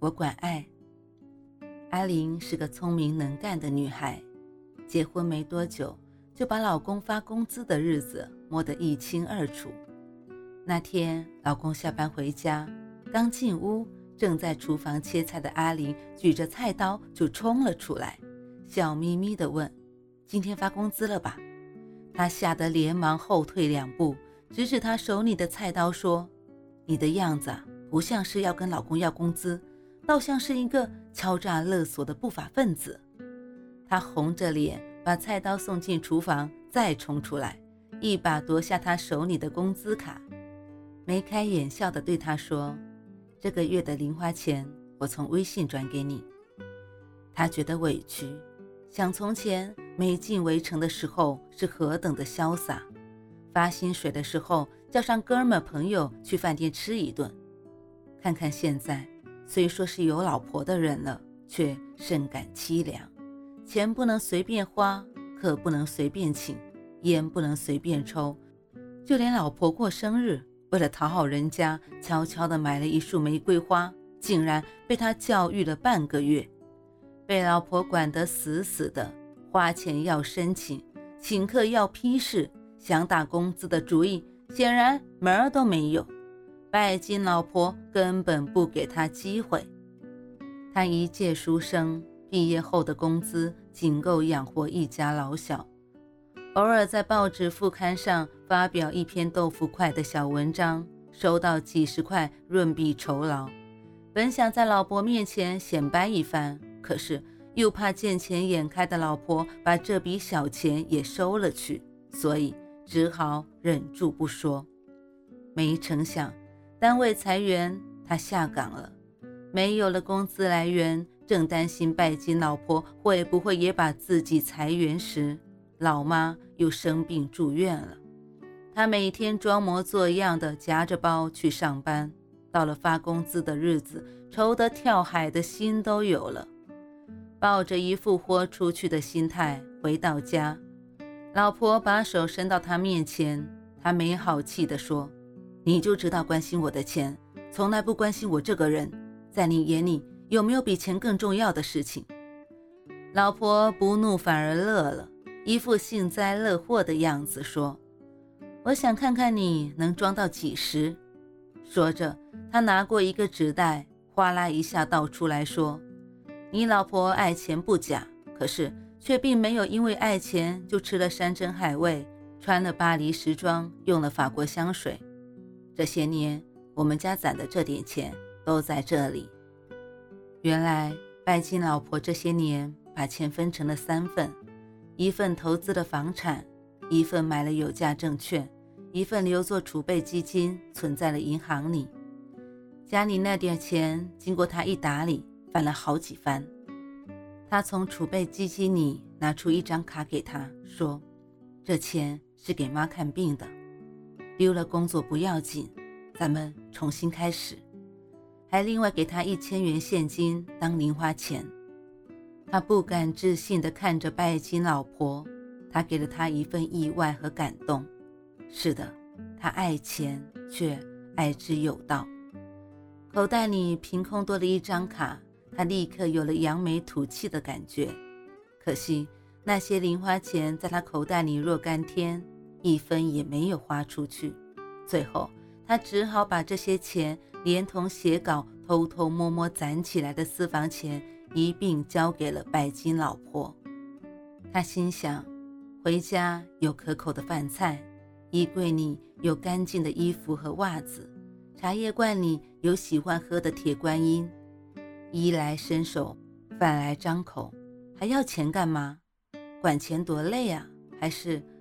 我管爱。阿玲是个聪明能干的女孩，结婚没多久就把老公发工资的日子摸得一清二楚。那天，老公下班回家，刚进屋，正在厨房切菜的阿玲举着菜刀就冲了出来，笑眯眯地问：“今天发工资了吧？”她吓得连忙后退两步，指指她手里的菜刀说：“你的样子。”不像是要跟老公要工资，倒像是一个敲诈勒索的不法分子。他红着脸把菜刀送进厨房，再冲出来，一把夺下他手里的工资卡，眉开眼笑地对他说：“这个月的零花钱我从微信转给你。”他觉得委屈，想从前没进围城的时候是何等的潇洒，发薪水的时候叫上哥们朋友去饭店吃一顿。看看现在，虽说是有老婆的人了，却甚感凄凉。钱不能随便花，客不能随便请，烟不能随便抽，就连老婆过生日，为了讨好人家，悄悄地买了一束玫瑰花，竟然被他教育了半个月，被老婆管得死死的。花钱要申请，请客要批示，想打工资的主意，显然门儿都没有。拜金老婆根本不给他机会，他一介书生，毕业后的工资仅够养活一家老小，偶尔在报纸副刊上发表一篇豆腐块的小文章，收到几十块润笔酬劳。本想在老婆面前显摆一番，可是又怕见钱眼开的老婆把这笔小钱也收了去，所以只好忍住不说。没成想。单位裁员，他下岗了，没有了工资来源，正担心拜金老婆会不会也把自己裁员时，老妈又生病住院了。他每天装模作样的夹着包去上班，到了发工资的日子，愁得跳海的心都有了，抱着一副豁出去的心态回到家，老婆把手伸到他面前，他没好气地说。你就知道关心我的钱，从来不关心我这个人。在你眼里，有没有比钱更重要的事情？老婆不怒反而乐了，一副幸灾乐祸的样子，说：“我想看看你能装到几时。”说着，他拿过一个纸袋，哗啦一下倒出来说：“你老婆爱钱不假，可是却并没有因为爱钱就吃了山珍海味，穿了巴黎时装，用了法国香水。”这些年，我们家攒的这点钱都在这里。原来，拜金老婆这些年把钱分成了三份：一份投资了房产，一份买了有价证券，一份留作储备基金，存在了银行里。家里那点钱，经过他一打理，翻了好几番。他从储备基金里拿出一张卡给他，说：“这钱是给妈看病的。”丢了工作不要紧，咱们重新开始。还另外给他一千元现金当零花钱。他不敢置信地看着拜金老婆，他给了他一份意外和感动。是的，他爱钱，却爱之有道。口袋里凭空多了一张卡，他立刻有了扬眉吐气的感觉。可惜那些零花钱在他口袋里若干天。一分也没有花出去，最后他只好把这些钱连同写稿偷偷摸摸攒起来的私房钱一并交给了拜金老婆。他心想，回家有可口的饭菜，衣柜里有干净的衣服和袜子，茶叶罐里有喜欢喝的铁观音。衣来伸手，饭来张口，还要钱干嘛？管钱多累啊！还是